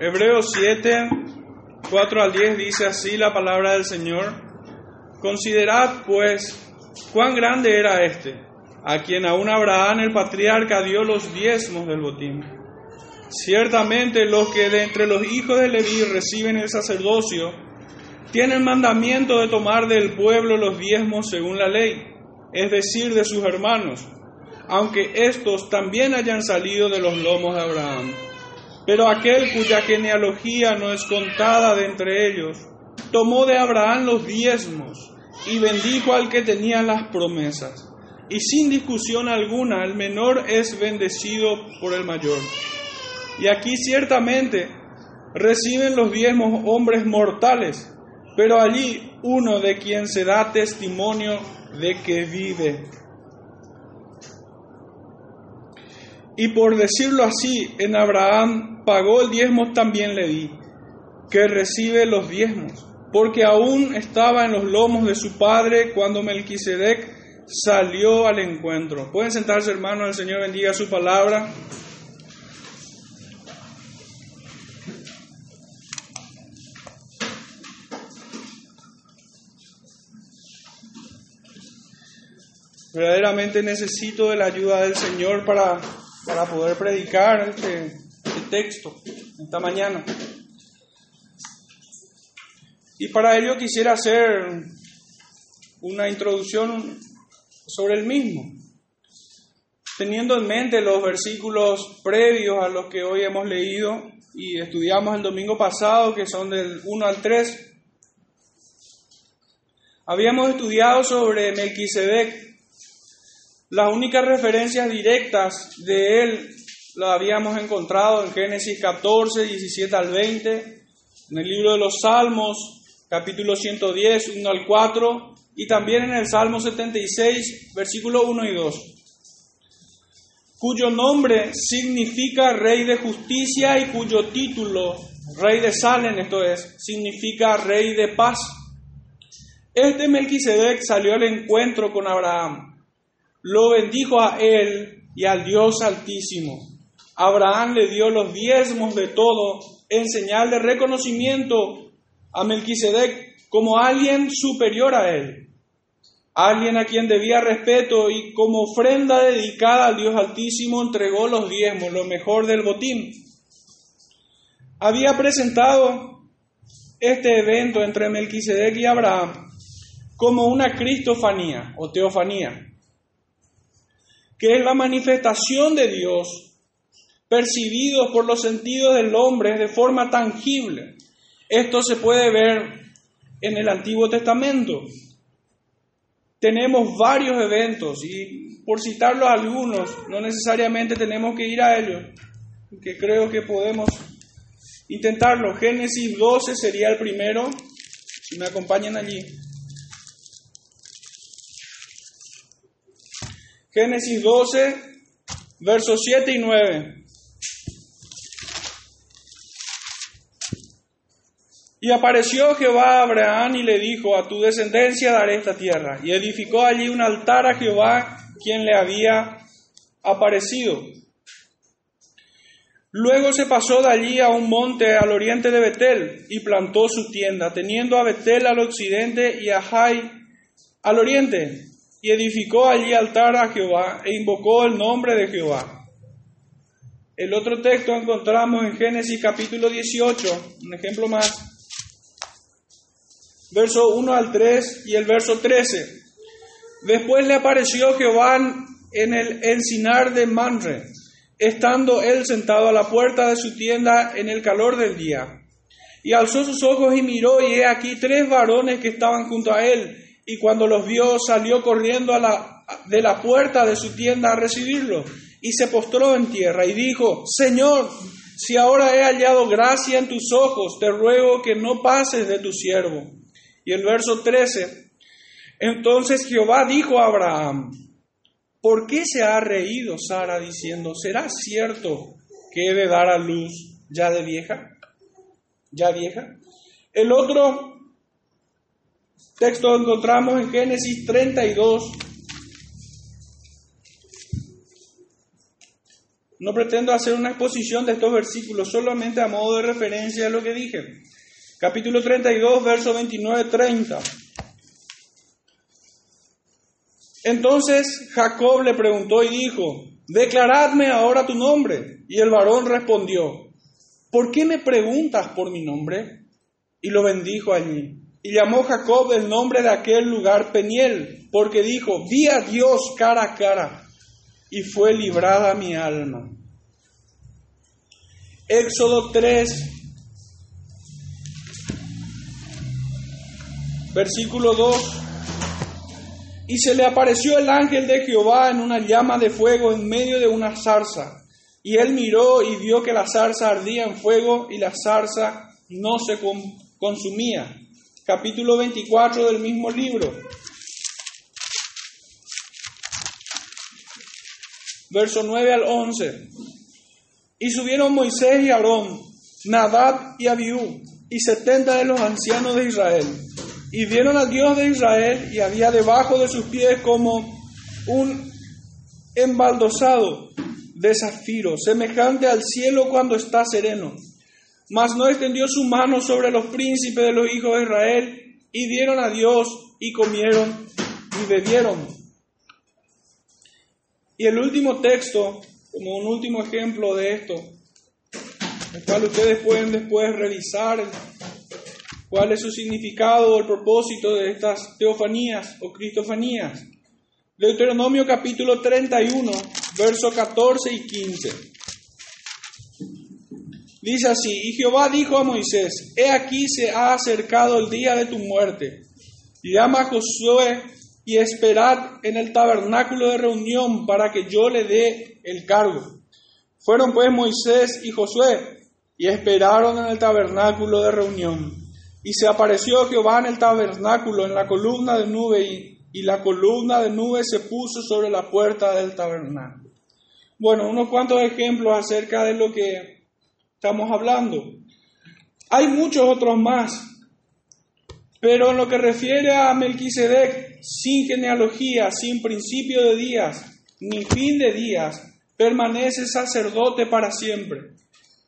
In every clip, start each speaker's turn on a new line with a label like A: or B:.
A: Hebreos 7, 4 al 10 dice así la palabra del Señor. Considerad pues cuán grande era este, a quien aún Abraham el patriarca dio los diezmos del botín. Ciertamente los que de entre los hijos de Leví reciben el sacerdocio, tienen mandamiento de tomar del pueblo los diezmos según la ley, es decir, de sus hermanos, aunque éstos también hayan salido de los lomos de Abraham. Pero aquel cuya genealogía no es contada de entre ellos, tomó de Abraham los diezmos y bendijo al que tenía las promesas. Y sin discusión alguna, el menor es bendecido por el mayor. Y aquí ciertamente reciben los diezmos hombres mortales, pero allí uno de quien se da testimonio de que vive. Y por decirlo así, en Abraham pagó el diezmo también le di, que recibe los diezmos, porque aún estaba en los lomos de su padre cuando Melquisedec salió al encuentro. Pueden sentarse, hermanos, el Señor bendiga su palabra. Verdaderamente necesito de la ayuda del Señor para para poder predicar este, este, texto esta mañana. Y para ello quisiera hacer una introducción sobre el mismo, teniendo en mente los versículos previos a los que hoy hemos leído y estudiamos el domingo pasado, que son del 1 al 3. Habíamos estudiado sobre Melquisedec, las únicas referencias directas de él las habíamos encontrado en Génesis 14, 17 al 20, en el libro de los Salmos, capítulo 110, 1 al 4, y también en el Salmo 76, versículos 1 y 2, cuyo nombre significa Rey de Justicia y cuyo título, Rey de Salem, esto es, significa Rey de Paz. Este Melquisedec salió al encuentro con Abraham lo bendijo a él y al Dios Altísimo. Abraham le dio los diezmos de todo en señal de reconocimiento a Melquisedec como alguien superior a él, alguien a quien debía respeto y como ofrenda dedicada al Dios Altísimo entregó los diezmos, lo mejor del botín. Había presentado este evento entre Melquisedec y Abraham como una cristofanía o teofanía que es la manifestación de Dios, percibidos por los sentidos del hombre de forma tangible. Esto se puede ver en el Antiguo Testamento. Tenemos varios eventos y por citarlos algunos, no necesariamente tenemos que ir a ellos, que creo que podemos intentarlo. Génesis 12 sería el primero, si me acompañan allí. Génesis 12, versos 7 y 9. Y apareció Jehová a Abraham y le dijo, a tu descendencia daré esta tierra. Y edificó allí un altar a Jehová, quien le había aparecido. Luego se pasó de allí a un monte al oriente de Betel y plantó su tienda, teniendo a Betel al occidente y a Jai al oriente y edificó allí altar a Jehová e invocó el nombre de Jehová. El otro texto encontramos en Génesis capítulo 18, un ejemplo más, verso 1 al 3 y el verso 13. Después le apareció Jehová en el encinar de Manre, estando él sentado a la puerta de su tienda en el calor del día. Y alzó sus ojos y miró, y he aquí tres varones que estaban junto a él y cuando los vio salió corriendo de la puerta de su tienda a recibirlo y se postró en tierra y dijo, Señor, si ahora he hallado gracia en tus ojos, te ruego que no pases de tu siervo. Y el verso 13, entonces Jehová dijo a Abraham, ¿por qué se ha reído Sara diciendo, ¿será cierto que he de dar a luz ya de vieja? ¿Ya vieja? El otro Texto encontramos en Génesis 32, No pretendo hacer una exposición de estos versículos, solamente a modo de referencia a lo que dije. Capítulo 32, verso 29-30. Entonces Jacob le preguntó y dijo, declaradme ahora tu nombre. Y el varón respondió, ¿por qué me preguntas por mi nombre? Y lo bendijo allí. Y llamó Jacob el nombre de aquel lugar Peniel, porque dijo, vi a Dios cara a cara, y fue librada mi alma. Éxodo 3, versículo 2. Y se le apareció el ángel de Jehová en una llama de fuego en medio de una zarza. Y él miró y vio que la zarza ardía en fuego y la zarza no se consumía. Capítulo 24 del mismo libro. Verso 9 al 11. Y subieron Moisés y Aarón, Nadab y Abiú, y setenta de los ancianos de Israel y vieron al Dios de Israel y había debajo de sus pies como un embaldosado de zafiro, semejante al cielo cuando está sereno. Mas no extendió su mano sobre los príncipes de los hijos de Israel y dieron a Dios y comieron y bebieron. Y el último texto, como un último ejemplo de esto, el cual ustedes pueden después revisar cuál es su significado o el propósito de estas teofanías o cristofanías. Deuteronomio capítulo 31, versos 14 y 15. Dice así, y Jehová dijo a Moisés, he aquí se ha acercado el día de tu muerte. Llama a Josué y esperad en el tabernáculo de reunión para que yo le dé el cargo. Fueron pues Moisés y Josué y esperaron en el tabernáculo de reunión. Y se apareció Jehová en el tabernáculo, en la columna de nube, y, y la columna de nube se puso sobre la puerta del tabernáculo. Bueno, unos cuantos ejemplos acerca de lo que estamos hablando. Hay muchos otros más, pero en lo que refiere a Melquisedec, sin genealogía, sin principio de días, ni fin de días, permanece sacerdote para siempre.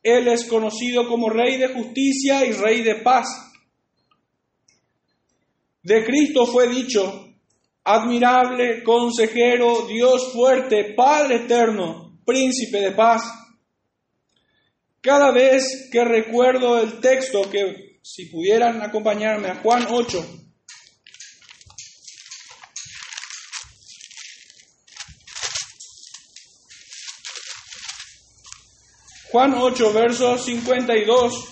A: Él es conocido como Rey de Justicia y Rey de Paz. De Cristo fue dicho, admirable, consejero, Dios fuerte, Padre eterno, príncipe de paz. Cada vez que recuerdo el texto, que si pudieran acompañarme a Juan 8, Juan 8, verso 52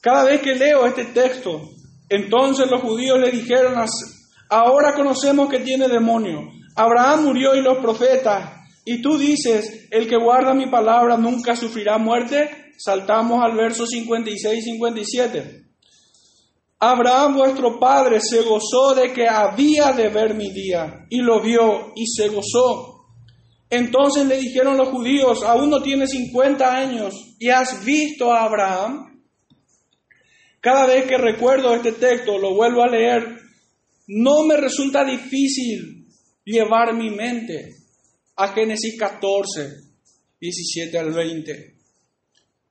A: cada vez que leo este texto, entonces los judíos le dijeron, ahora conocemos que tiene demonio. Abraham murió y los profetas. Y tú dices, el que guarda mi palabra nunca sufrirá muerte. Saltamos al verso 56 y 57. Abraham vuestro padre se gozó de que había de ver mi día y lo vio y se gozó. Entonces le dijeron los judíos, aún no tienes 50 años y has visto a Abraham. Cada vez que recuerdo este texto, lo vuelvo a leer, no me resulta difícil llevar mi mente a Génesis 14, 17 al 20,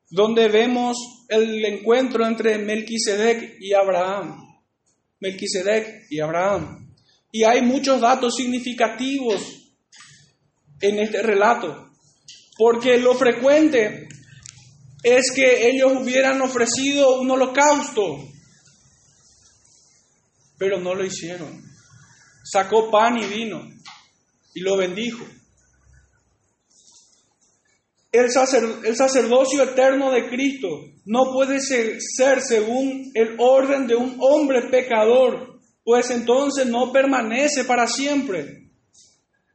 A: donde vemos el encuentro entre Melquisedec y Abraham. Melquisedec y Abraham. Y hay muchos datos significativos en este relato, porque lo frecuente es que ellos hubieran ofrecido un holocausto, pero no lo hicieron. Sacó pan y vino y lo bendijo. El, sacerdocio eterno de Cristo no puede ser, ser según el orden de un hombre pecador, pues entonces no permanece para siempre.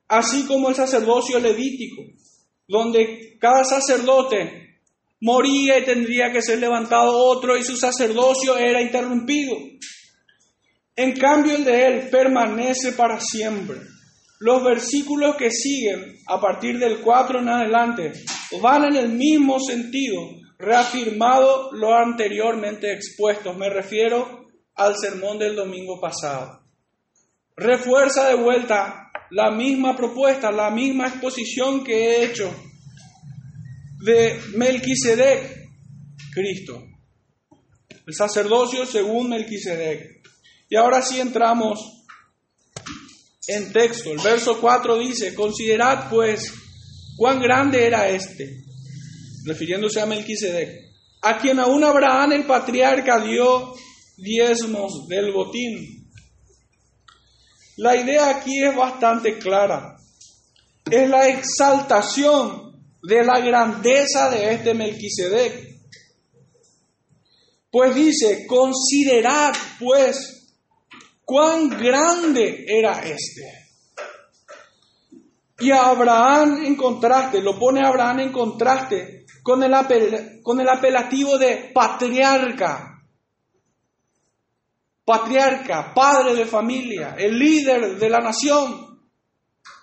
A: Así como el sacerdocio levítico, donde cada sacerdote moría y tendría que ser levantado otro y su sacerdocio era interrumpido. En cambio el de él permanece para siempre. Los versículos que siguen a partir del 4 en adelante van en el mismo sentido, reafirmado lo anteriormente expuesto. Me refiero al sermón del domingo pasado. Refuerza de vuelta la misma propuesta, la misma exposición que he hecho de Melquisedec, Cristo. El sacerdocio según Melquisedec. Y ahora sí entramos en texto. El verso 4 dice, considerad pues cuán grande era este, refiriéndose a Melquisedec, a quien aún Abraham el patriarca dio diezmos del botín. La idea aquí es bastante clara. Es la exaltación de la grandeza de este Melquisedec. Pues dice, considerad pues cuán grande era este. Y a Abraham en contraste, lo pone Abraham en contraste con el, con el apelativo de patriarca. Patriarca, padre de familia, el líder de la nación.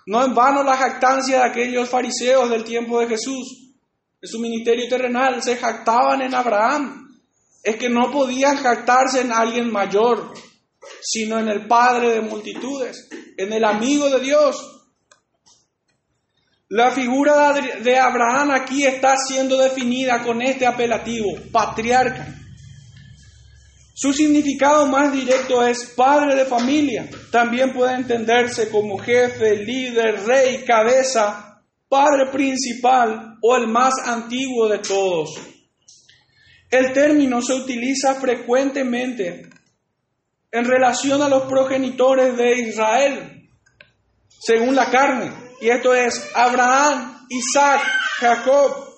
A: No en vano la jactancia de aquellos fariseos del tiempo de Jesús. En su ministerio terrenal se jactaban en Abraham es que no podían jactarse en alguien mayor, sino en el Padre de multitudes, en el amigo de Dios. La figura de Abraham aquí está siendo definida con este apelativo, patriarca. Su significado más directo es padre de familia. También puede entenderse como jefe, líder, rey, cabeza, padre principal o el más antiguo de todos. El término se utiliza frecuentemente en relación a los progenitores de Israel, según la carne. Y esto es Abraham, Isaac, Jacob,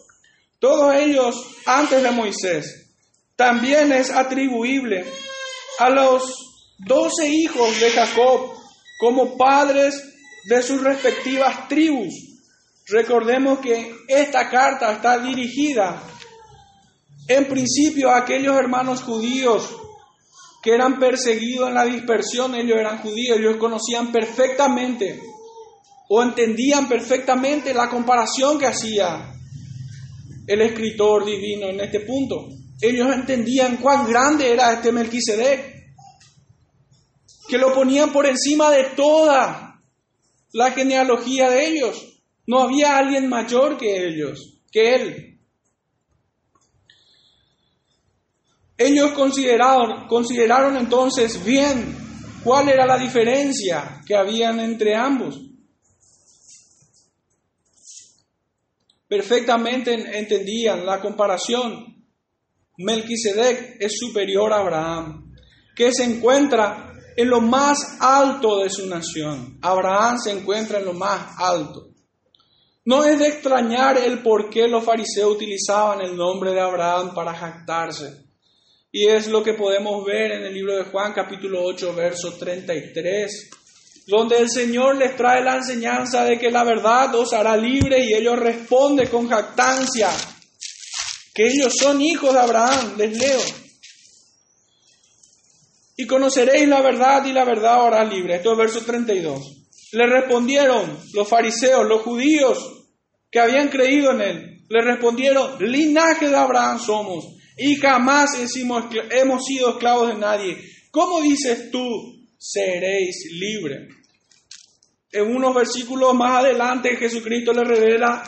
A: todos ellos antes de Moisés. También es atribuible a los doce hijos de Jacob como padres de sus respectivas tribus. Recordemos que esta carta está dirigida en principio, aquellos hermanos judíos que eran perseguidos en la dispersión, ellos eran judíos, ellos conocían perfectamente o entendían perfectamente la comparación que hacía el escritor divino en este punto. Ellos entendían cuán grande era este Melquisedec, que lo ponían por encima de toda la genealogía de ellos. No había alguien mayor que ellos, que él. Ellos consideraron, entonces bien cuál era la diferencia que habían entre ambos. Perfectamente entendían la comparación. Melquisedec es superior a Abraham, que se encuentra en lo más alto de su nación. Abraham se encuentra en lo más alto. No es de extrañar el por qué los fariseos utilizaban el nombre de Abraham para jactarse. Y es lo que podemos ver en el libro de Juan capítulo 8, verso 33, donde el Señor les trae la enseñanza de que la verdad os hará libre y ellos responden con jactancia que ellos son hijos de Abraham, les leo. Y conoceréis la verdad y la verdad os hará libre. Esto es verso 32. Le respondieron los fariseos, los judíos que habían creído en él. Le respondieron, linaje de Abraham somos y jamás hemos sido esclavos de nadie. ¿Cómo dices tú, seréis libres? En unos versículos más adelante Jesucristo le revela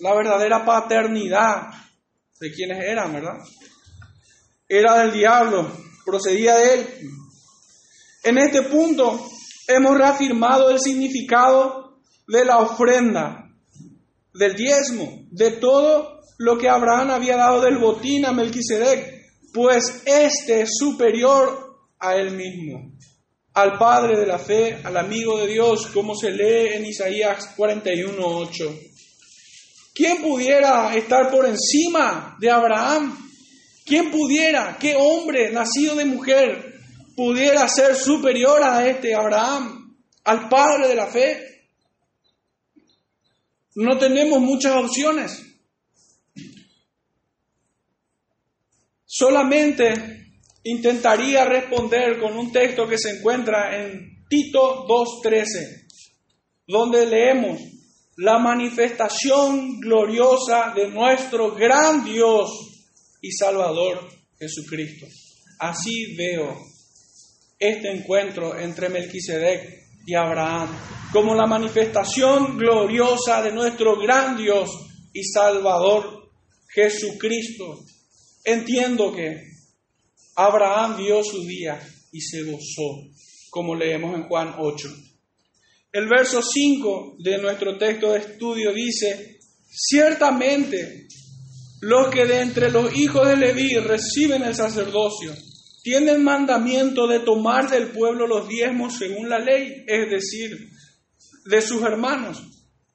A: la verdadera paternidad de quienes eran, ¿verdad? Era del diablo, procedía de él. En este punto hemos reafirmado el significado de la ofrenda, del diezmo, de todo lo que Abraham había dado del botín a Melquisedec, pues este es superior a él mismo, al Padre de la fe, al amigo de Dios, como se lee en Isaías 41:8. ¿Quién pudiera estar por encima de Abraham? ¿Quién pudiera, qué hombre nacido de mujer pudiera ser superior a este Abraham, al Padre de la fe? No tenemos muchas opciones. Solamente intentaría responder con un texto que se encuentra en Tito 2.13, donde leemos la manifestación gloriosa de nuestro gran Dios y Salvador Jesucristo. Así veo este encuentro entre Melquisedec y Abraham, como la manifestación gloriosa de nuestro gran Dios y Salvador Jesucristo. Entiendo que Abraham vio su día y se gozó, como leemos en Juan 8. El verso 5 de nuestro texto de estudio dice, ciertamente los que de entre los hijos de Leví reciben el sacerdocio, tienen mandamiento de tomar del pueblo los diezmos según la ley, es decir, de sus hermanos,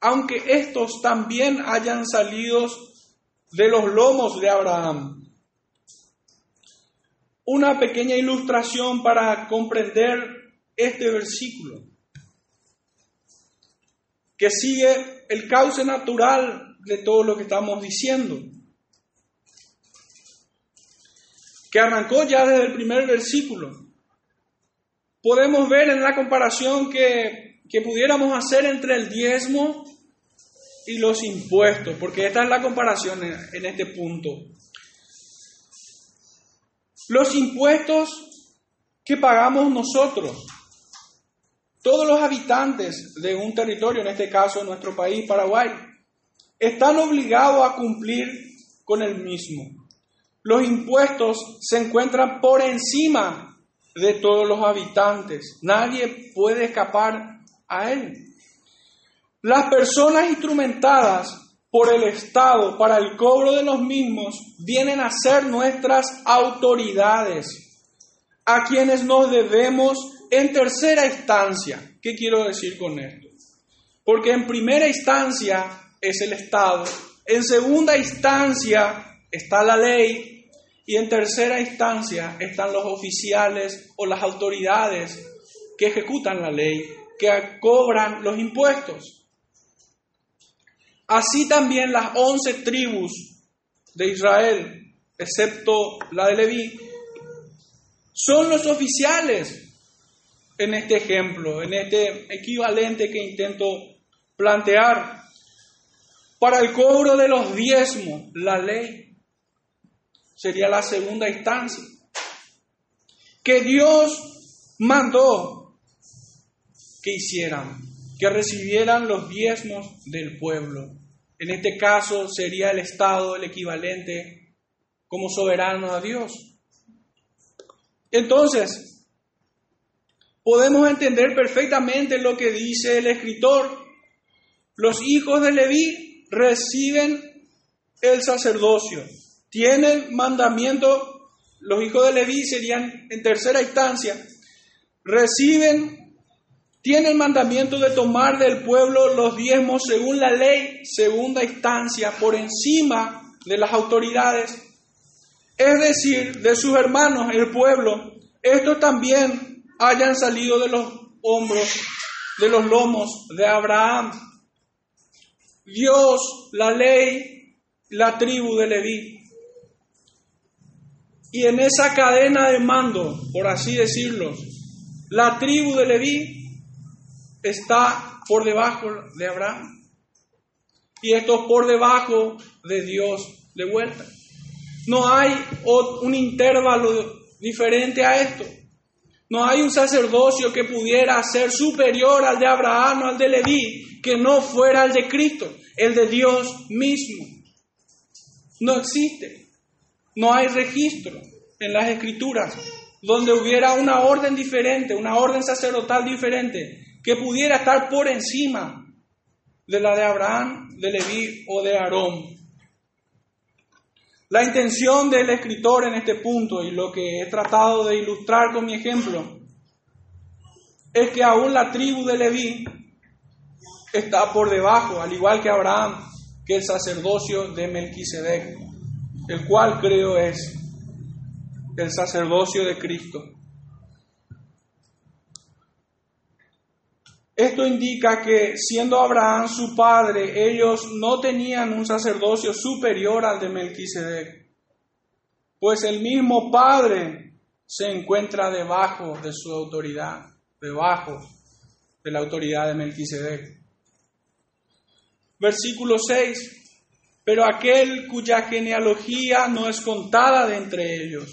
A: aunque estos también hayan salido de los lomos de Abraham. Una pequeña ilustración para comprender este versículo, que sigue el cauce natural de todo lo que estamos diciendo. que arrancó ya desde el primer versículo. Podemos ver en la comparación que, que pudiéramos hacer entre el diezmo y los impuestos, porque esta es la comparación en, en este punto. Los impuestos que pagamos nosotros, todos los habitantes de un territorio, en este caso nuestro país, Paraguay, están obligados a cumplir con el mismo los impuestos se encuentran por encima de todos los habitantes. Nadie puede escapar a él. Las personas instrumentadas por el Estado para el cobro de los mismos vienen a ser nuestras autoridades, a quienes nos debemos en tercera instancia. ¿Qué quiero decir con esto? Porque en primera instancia es el Estado, en segunda instancia está la ley y en tercera instancia están los oficiales o las autoridades que ejecutan la ley, que cobran los impuestos. Así también las once tribus de Israel, excepto la de Leví, son los oficiales en este ejemplo, en este equivalente que intento plantear. Para el cobro de los diezmos, la ley sería la segunda instancia. Que Dios mandó que hicieran, que recibieran los diezmos del pueblo. En este caso sería el Estado el equivalente como soberano a Dios. Entonces, podemos entender perfectamente lo que dice el escritor. Los hijos de Leví reciben el sacerdocio tienen mandamiento, los hijos de Leví serían en tercera instancia, reciben, tienen mandamiento de tomar del pueblo los diezmos según la ley, segunda instancia, por encima de las autoridades, es decir, de sus hermanos, el pueblo, estos también hayan salido de los hombros, de los lomos de Abraham. Dios, la ley, la tribu de Leví. Y en esa cadena de mando, por así decirlo, la tribu de Leví está por debajo de Abraham. Y esto por debajo de Dios de vuelta. No hay un intervalo diferente a esto. No hay un sacerdocio que pudiera ser superior al de Abraham o al de Leví, que no fuera el de Cristo, el de Dios mismo. No existe. No hay registro en las escrituras donde hubiera una orden diferente, una orden sacerdotal diferente, que pudiera estar por encima de la de Abraham, de Leví o de Aarón. La intención del escritor en este punto y lo que he tratado de ilustrar con mi ejemplo es que aún la tribu de Leví está por debajo, al igual que Abraham, que el sacerdocio de Melquisedec el cual creo es el sacerdocio de Cristo. Esto indica que siendo Abraham su padre, ellos no tenían un sacerdocio superior al de Melquisedec, pues el mismo padre se encuentra debajo de su autoridad, debajo de la autoridad de Melquisedec. Versículo 6. Pero aquel cuya genealogía no es contada de entre ellos,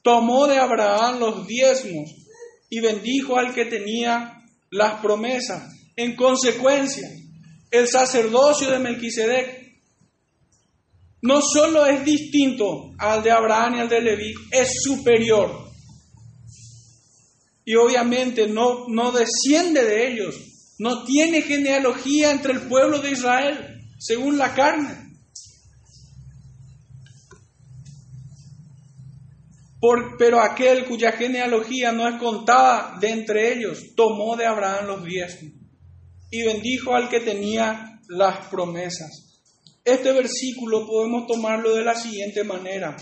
A: tomó de Abraham los diezmos y bendijo al que tenía las promesas. En consecuencia, el sacerdocio de Melquisedec no solo es distinto al de Abraham y al de Leví, es superior. Y obviamente no, no desciende de ellos, no tiene genealogía entre el pueblo de Israel, según la carne. Pero aquel cuya genealogía no es contada de entre ellos, tomó de Abraham los diezmos y bendijo al que tenía las promesas. Este versículo podemos tomarlo de la siguiente manera.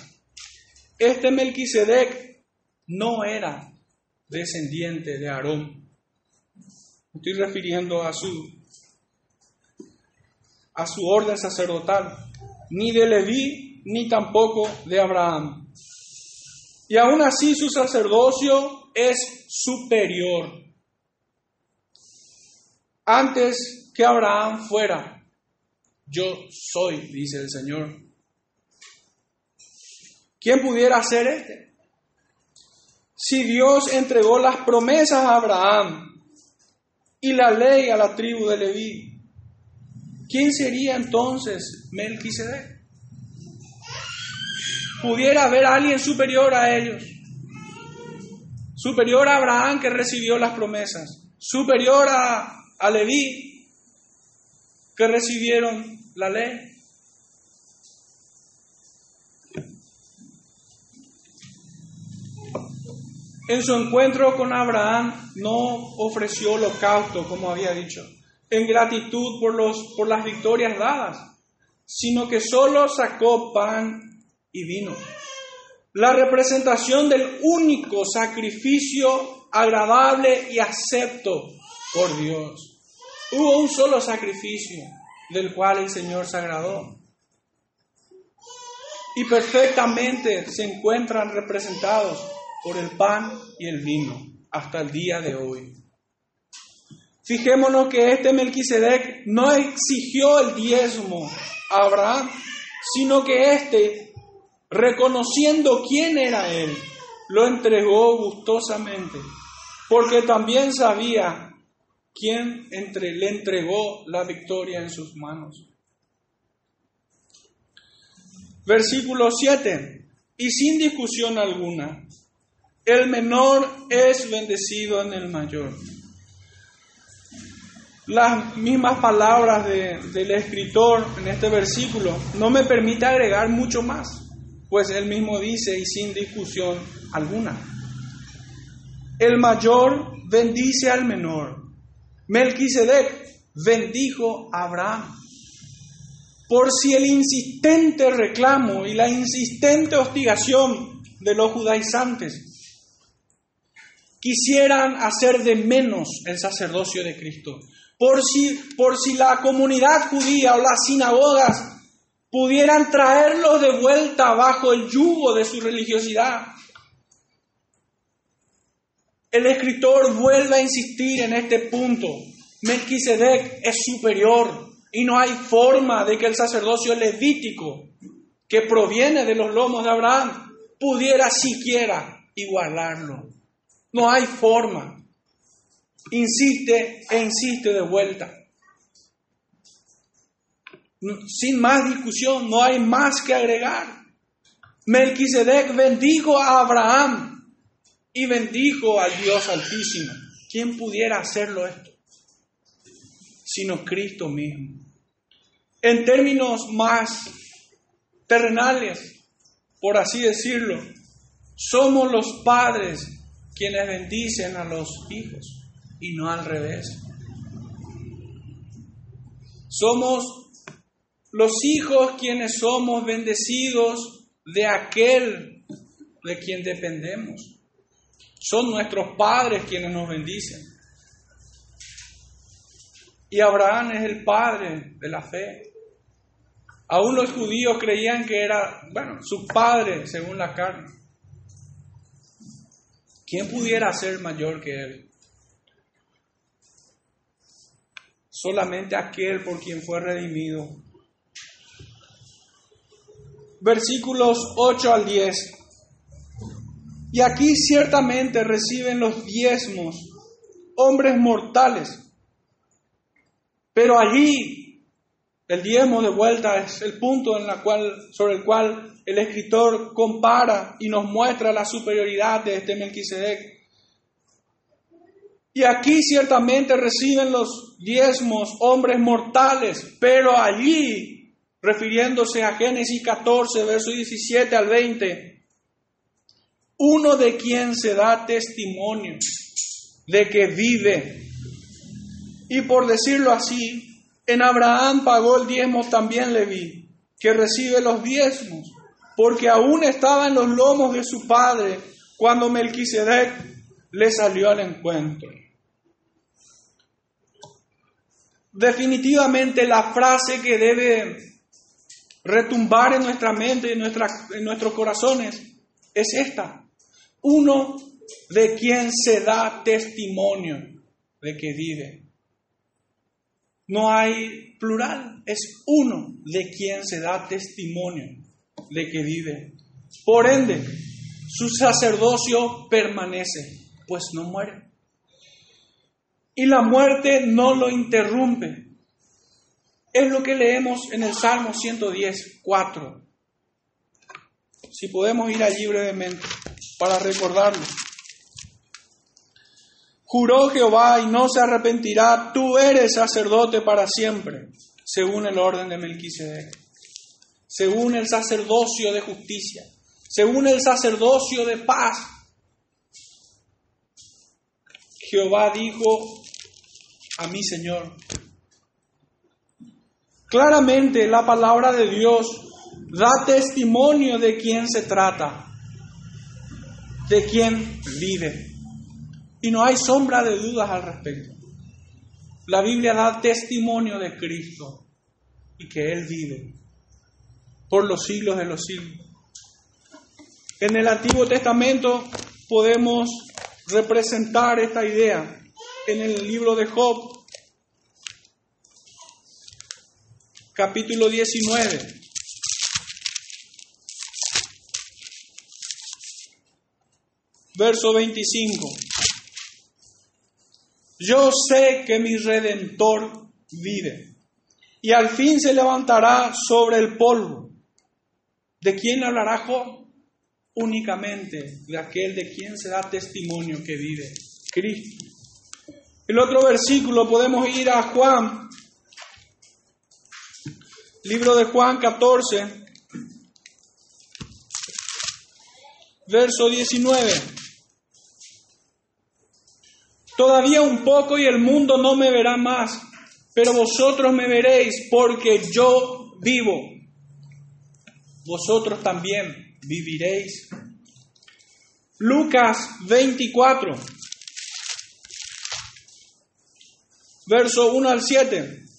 A: Este Melquisedec no era descendiente de Aarón. Estoy refiriendo a su a su orden sacerdotal, ni de Leví, ni tampoco de Abraham. Y aún así su sacerdocio es superior. Antes que Abraham fuera, yo soy, dice el Señor. ¿Quién pudiera hacer este? Si Dios entregó las promesas a Abraham y la ley a la tribu de Leví, ¿quién sería entonces Melquisedec? Pudiera haber alguien superior a ellos. Superior a Abraham que recibió las promesas. Superior a, a Leví que recibieron la ley. En su encuentro con Abraham no ofreció holocausto, como había dicho, en gratitud por, los, por las victorias dadas, sino que solo sacó pan y vino. La representación del único sacrificio agradable y acepto por Dios. Hubo un solo sacrificio del cual el Señor se agradó. Y perfectamente se encuentran representados por el pan y el vino hasta el día de hoy. Fijémonos que este Melquisedec no exigió el diezmo a Abraham, sino que éste reconociendo quién era él, lo entregó gustosamente, porque también sabía quién entre, le entregó la victoria en sus manos. Versículo 7. Y sin discusión alguna, el menor es bendecido en el mayor. Las mismas palabras del escritor en este versículo no me permite agregar mucho más pues él mismo dice y sin discusión alguna. El mayor bendice al menor. Melquisedec bendijo a Abraham. Por si el insistente reclamo y la insistente hostigación de los judaizantes quisieran hacer de menos el sacerdocio de Cristo, por si, por si la comunidad judía o las sinagogas pudieran traerlos de vuelta bajo el yugo de su religiosidad. El escritor vuelve a insistir en este punto. Melquisedec es superior y no hay forma de que el sacerdocio levítico, que proviene de los lomos de Abraham, pudiera siquiera igualarlo. No hay forma. Insiste e insiste de vuelta. Sin más discusión, no hay más que agregar. Melquisedec bendijo a Abraham y bendijo al Dios Altísimo. ¿Quién pudiera hacerlo esto? Sino Cristo mismo. En términos más terrenales, por así decirlo, somos los padres quienes bendicen a los hijos y no al revés. Somos los hijos quienes somos bendecidos de aquel de quien dependemos. Son nuestros padres quienes nos bendicen. Y Abraham es el padre de la fe. Aún los judíos creían que era, bueno, su padre según la carne. ¿Quién pudiera ser mayor que él? Solamente aquel por quien fue redimido versículos 8 al 10. Y aquí ciertamente reciben los diezmos hombres mortales. Pero allí el diezmo de vuelta es el punto en la cual, sobre el cual el escritor compara y nos muestra la superioridad de este Melquisedec. Y aquí ciertamente reciben los diezmos hombres mortales, pero allí, refiriéndose a Génesis 14, verso 17 al 20, uno de quien se da testimonio de que vive. Y por decirlo así, en Abraham pagó el diezmo también vi que recibe los diezmos, porque aún estaba en los lomos de su padre cuando Melquisedec le salió al encuentro. Definitivamente la frase que debe retumbar en nuestra mente en, en nuestros corazones es esta. Uno de quien se da testimonio de que vive. No hay plural, es uno de quien se da testimonio de que vive. Por ende, su sacerdocio permanece, pues no muere. Y la muerte no lo interrumpe. Es lo que leemos en el Salmo 110, 4. Si podemos ir allí brevemente para recordarlo. Juró Jehová y no se arrepentirá, tú eres sacerdote para siempre, según el orden de Melquisedec, según el sacerdocio de justicia, según el sacerdocio de paz. Jehová dijo a mi Señor. Claramente la palabra de Dios da testimonio de quién se trata de quien vive. Y no hay sombra de dudas al respecto. La Biblia da testimonio de Cristo y que Él vive por los siglos de los siglos. En el Antiguo Testamento podemos representar esta idea en el libro de Job, capítulo 19. verso 25. Yo sé que mi redentor vive y al fin se levantará sobre el polvo. ¿De quién hablará Job? Únicamente de aquel de quien se da testimonio que vive, Cristo. El otro versículo podemos ir a Juan, libro de Juan 14, verso 19. Todavía un poco y el mundo no me verá más, pero vosotros me veréis porque yo vivo. Vosotros también viviréis. Lucas 24, verso 1 al 7.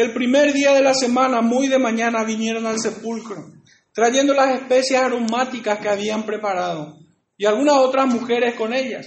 A: El primer día de la semana, muy de mañana, vinieron al sepulcro, trayendo las especias aromáticas que habían preparado, y algunas otras mujeres con ellas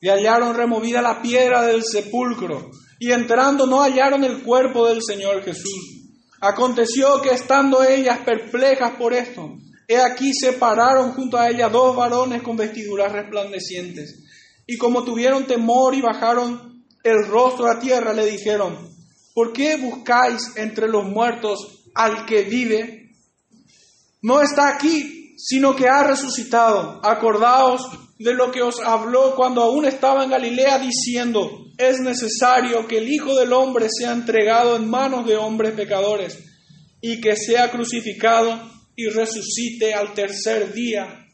A: y hallaron removida la piedra del sepulcro, y entrando no hallaron el cuerpo del Señor Jesús. Aconteció que estando ellas perplejas por esto, he aquí se pararon junto a ella dos varones con vestiduras resplandecientes, y como tuvieron temor y bajaron el rostro a tierra, le dijeron, ¿por qué buscáis entre los muertos al que vive? No está aquí, sino que ha resucitado. Acordaos de lo que os habló cuando aún estaba en Galilea diciendo, es necesario que el Hijo del Hombre sea entregado en manos de hombres pecadores y que sea crucificado y resucite al tercer día,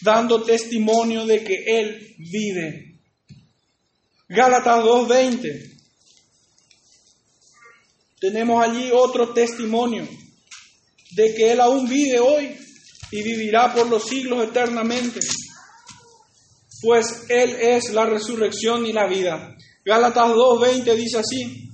A: dando testimonio de que Él vive. Gálatas 2.20. Tenemos allí otro testimonio de que Él aún vive hoy y vivirá por los siglos eternamente pues Él es la resurrección y la vida. Gálatas 2.20 dice así,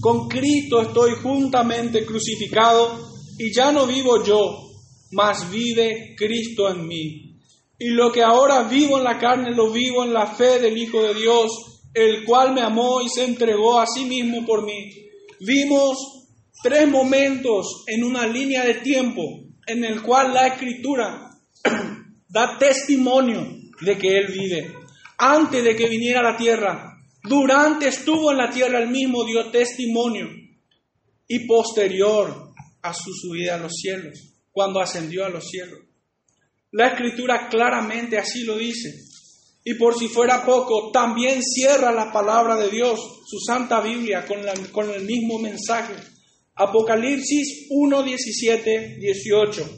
A: con Cristo estoy juntamente crucificado y ya no vivo yo, mas vive Cristo en mí. Y lo que ahora vivo en la carne lo vivo en la fe del Hijo de Dios, el cual me amó y se entregó a sí mismo por mí. Vimos tres momentos en una línea de tiempo en el cual la escritura da testimonio de que Él vive. antes de que viniera a la tierra. Durante estuvo en la tierra, el mismo dio testimonio. Y posterior a su subida a los cielos, cuando ascendió a los cielos. La escritura claramente así lo dice. Y por si fuera poco, también cierra la palabra de Dios, su santa Biblia, con, el mismo mensaje. Apocalipsis 1, 17, 18.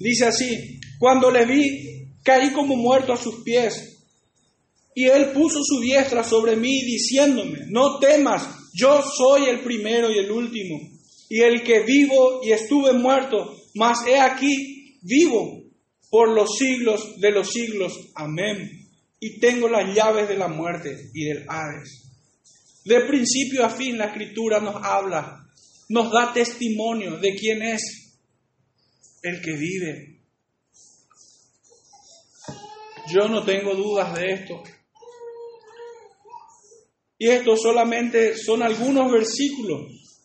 A: Dice así, cuando le vi, caí como muerto a sus pies. Y él puso su diestra sobre mí, diciéndome, no temas, yo soy el primero y el último, y el que vivo y estuve muerto, mas he aquí vivo por los siglos de los siglos. Amén. Y tengo las llaves de la muerte y del Hades. De principio a fin la escritura nos habla, nos da testimonio de quién es el que vive. Yo no tengo dudas de esto. Y estos solamente son algunos versículos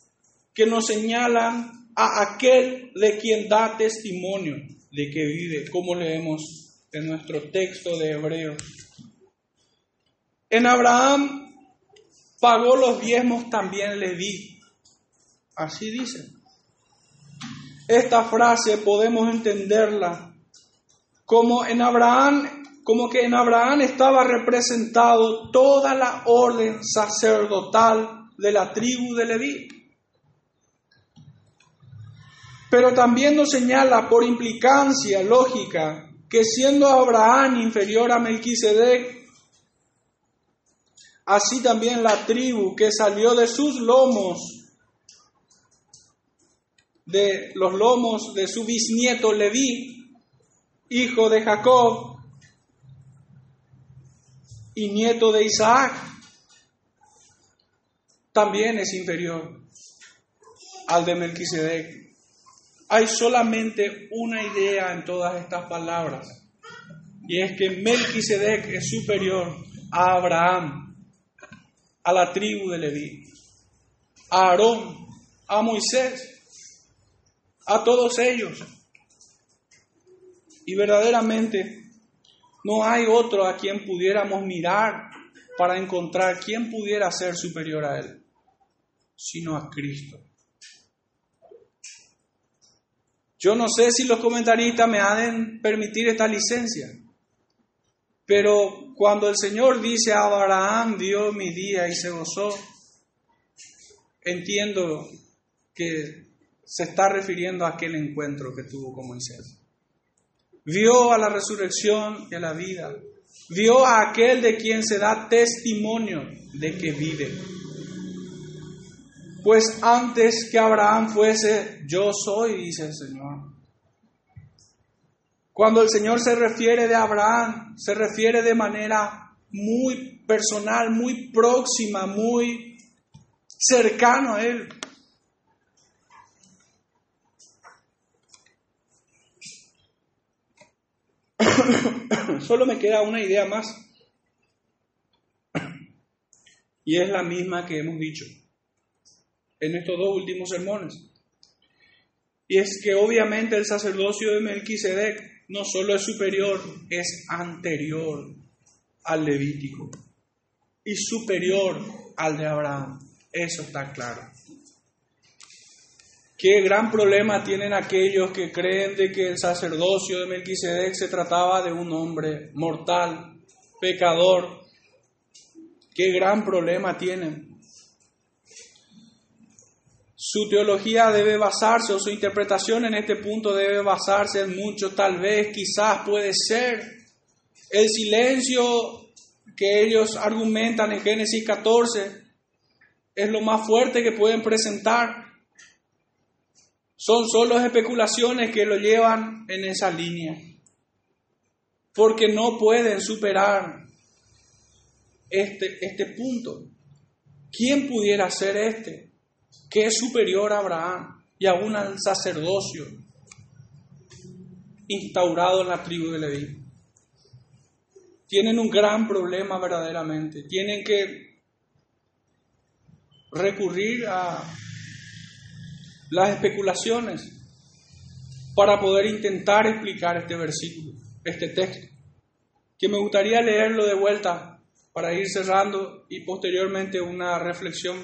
A: que nos señalan a aquel de quien da testimonio de que vive, como leemos en nuestro texto de Hebreos. En Abraham pagó los diezmos, también le di. Así dice. Esta frase podemos entenderla como en Abraham, como que en Abraham estaba representado toda la orden sacerdotal de la tribu de Leví. Pero también nos señala por implicancia lógica que siendo Abraham inferior a Melquisedec, así también la tribu que salió de sus lomos, de los lomos de su bisnieto Leví, hijo de Jacob y nieto de Isaac, también es inferior al de Melquisedec. Hay solamente una idea en todas estas palabras, y es que Melquisedec es superior a Abraham, a la tribu de Leví, a Aarón, a Moisés, a todos ellos. Y verdaderamente no hay otro a quien pudiéramos mirar para encontrar quién pudiera ser superior a él, sino a Cristo. Yo no sé si los comentaristas me han permitir esta licencia, pero cuando el Señor dice a Abraham vio mi día y se gozó, entiendo que se está refiriendo a aquel encuentro que tuvo con Moisés. Vio a la resurrección y a la vida. Vio a aquel de quien se da testimonio de que vive. Pues antes que Abraham fuese, yo soy, dice el Señor. Cuando el Señor se refiere de Abraham, se refiere de manera muy personal, muy próxima, muy cercano a Él. Solo me queda una idea más. Y es la misma que hemos dicho en estos dos últimos sermones. Y es que obviamente el sacerdocio de Melquisedec no solo es superior, es anterior al Levítico y superior al de Abraham. Eso está claro. Qué gran problema tienen aquellos que creen de que el sacerdocio de Melquisedec se trataba de un hombre mortal, pecador. Qué gran problema tienen. Su teología debe basarse, o su interpretación en este punto debe basarse en mucho, tal vez, quizás puede ser, el silencio que ellos argumentan en Génesis 14 es lo más fuerte que pueden presentar. Son solo especulaciones que lo llevan en esa línea, porque no pueden superar este, este punto. ¿Quién pudiera ser este? Que es superior a Abraham y aún al sacerdocio instaurado en la tribu de Leví. Tienen un gran problema verdaderamente. Tienen que recurrir a las especulaciones para poder intentar explicar este versículo, este texto. que me gustaría leerlo de vuelta para ir cerrando y posteriormente una reflexión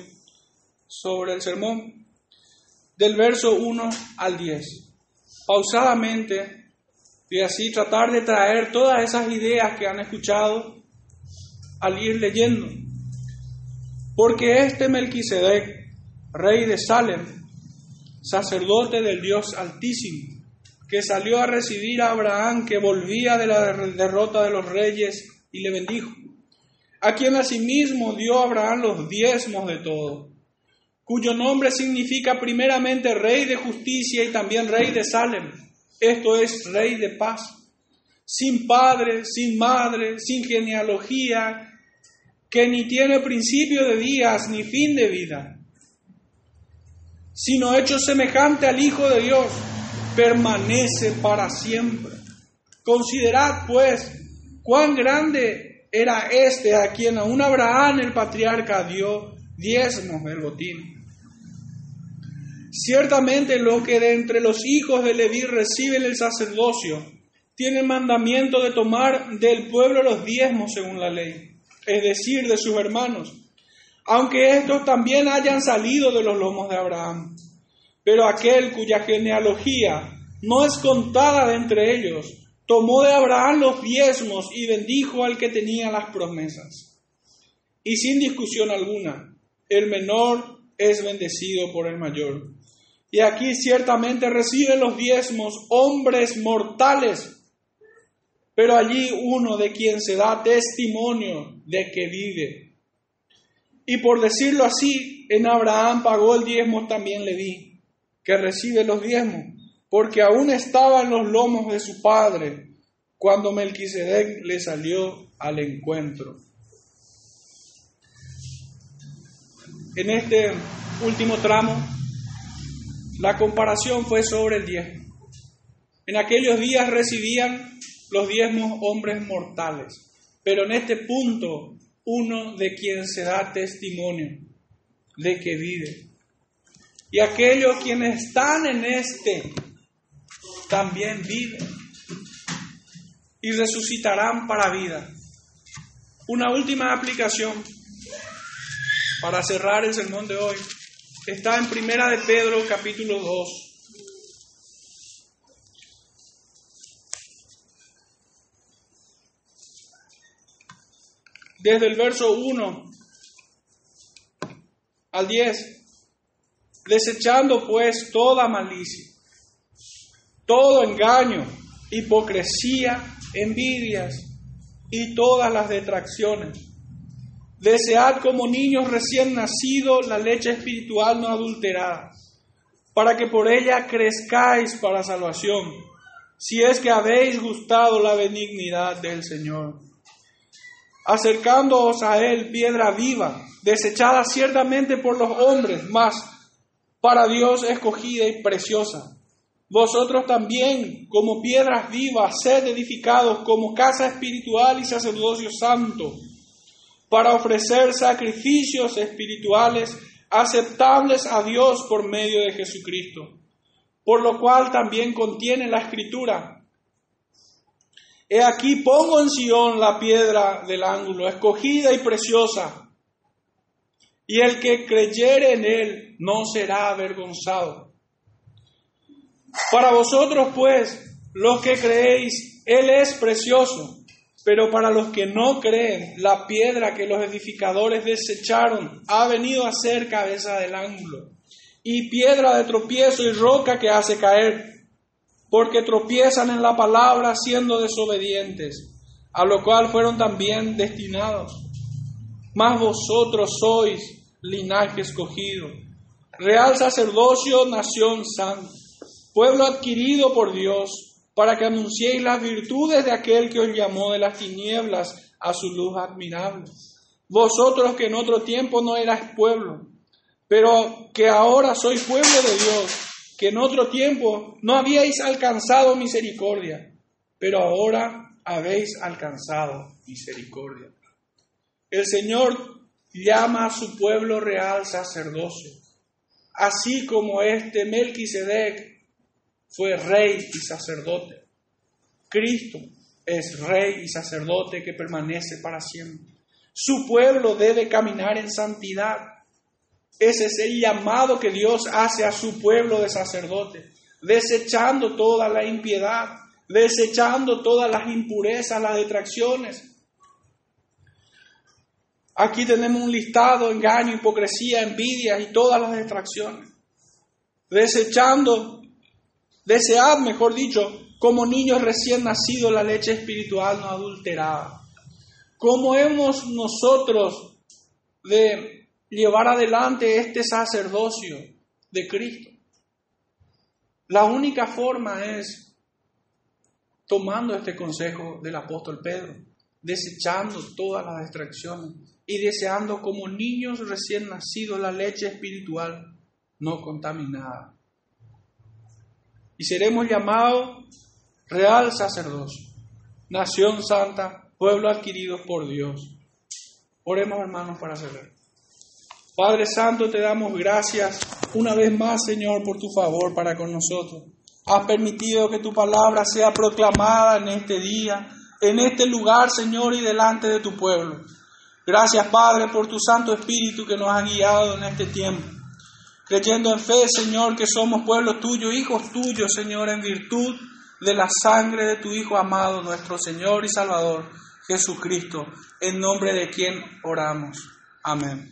A: sobre el sermón, del verso 1 al 10, pausadamente, y así tratar de traer todas esas ideas que han escuchado al ir leyendo. Porque este Melquisedec, rey de Salem, sacerdote del Dios Altísimo, que salió a recibir a Abraham que volvía de la derrota de los reyes y le bendijo, a quien asimismo dio Abraham los diezmos de todo, cuyo nombre significa primeramente rey de justicia y también rey de Salem, esto es rey de paz, sin padre, sin madre, sin genealogía, que ni tiene principio de días ni fin de vida, sino hecho semejante al Hijo de Dios permanece para siempre. Considerad pues cuán grande era este a quien aún Abraham el patriarca dio diezmos del botín. Ciertamente lo que de entre los hijos de Leví reciben el sacerdocio tiene el mandamiento de tomar del pueblo los diezmos según la ley, es decir, de sus hermanos, aunque estos también hayan salido de los lomos de Abraham. Pero aquel cuya genealogía no es contada de entre ellos, tomó de Abraham los diezmos y bendijo al que tenía las promesas. Y sin discusión alguna, el menor es bendecido por el mayor. Y aquí ciertamente reciben los diezmos hombres mortales, pero allí uno de quien se da testimonio de que vive. Y por decirlo así, en Abraham pagó el diezmo también le di que recibe los diezmos, porque aún estaba en los lomos de su padre cuando Melquisedec le salió al encuentro. En este último tramo, la comparación fue sobre el diezmo. En aquellos días recibían los diezmos hombres mortales, pero en este punto uno de quien se da testimonio de que vive y aquellos quienes están en este también viven y resucitarán para vida. Una última aplicación para cerrar el sermón de hoy está en Primera de Pedro capítulo 2. Desde el verso 1 al 10 desechando pues toda malicia, todo engaño, hipocresía, envidias y todas las detracciones. Desead como niños recién nacidos la leche espiritual no adulterada, para que por ella crezcáis para salvación, si es que habéis gustado la benignidad del Señor. Acercándoos a Él, piedra viva, desechada ciertamente por los hombres, mas para Dios escogida y preciosa. Vosotros también, como piedras vivas, sed edificados como casa espiritual y sacerdocio santo, para ofrecer sacrificios espirituales aceptables a Dios por medio de Jesucristo, por lo cual también contiene la escritura. He aquí pongo en Sion la piedra del ángulo, escogida y preciosa y el que creyere en él no será avergonzado. Para vosotros, pues, los que creéis, él es precioso, pero para los que no creen, la piedra que los edificadores desecharon ha venido a ser cabeza del ángulo, y piedra de tropiezo y roca que hace caer, porque tropiezan en la palabra siendo desobedientes, a lo cual fueron también destinados. Mas vosotros sois linaje escogido, real sacerdocio, nación santa, pueblo adquirido por Dios, para que anunciéis las virtudes de aquel que os llamó de las tinieblas a su luz admirable. Vosotros que en otro tiempo no erais pueblo, pero que ahora sois pueblo de Dios, que en otro tiempo no habíais alcanzado misericordia, pero ahora habéis alcanzado misericordia. El Señor llama a su pueblo real sacerdocio, así como este Melquisedec fue rey y sacerdote. Cristo, es rey y sacerdote que permanece para siempre. Su pueblo debe caminar en santidad. Ese es el llamado que Dios hace a su pueblo de sacerdote, desechando toda la impiedad, desechando todas las impurezas, las detracciones. Aquí tenemos un listado, engaño, hipocresía, envidia y todas las distracciones. Desechando, desead, mejor dicho, como niños recién nacidos la leche espiritual no adulterada. ¿Cómo hemos nosotros de llevar adelante este sacerdocio de Cristo? La única forma es tomando este consejo del apóstol Pedro, desechando todas las distracciones y deseando como niños recién nacidos la leche espiritual no contaminada. Y seremos llamados real sacerdocio, nación santa, pueblo adquirido por Dios. Oremos hermanos para cerrar. Padre Santo, te damos gracias una vez más, Señor, por tu favor para con nosotros. Has permitido que tu palabra sea proclamada en este día, en este lugar, Señor, y delante de tu pueblo. Gracias, Padre, por tu Santo Espíritu que nos ha guiado en este tiempo. Creyendo en fe, Señor, que somos pueblo tuyo, hijos tuyos, Señor, en virtud de la sangre de tu Hijo amado, nuestro Señor y Salvador, Jesucristo, en nombre de quien oramos. Amén.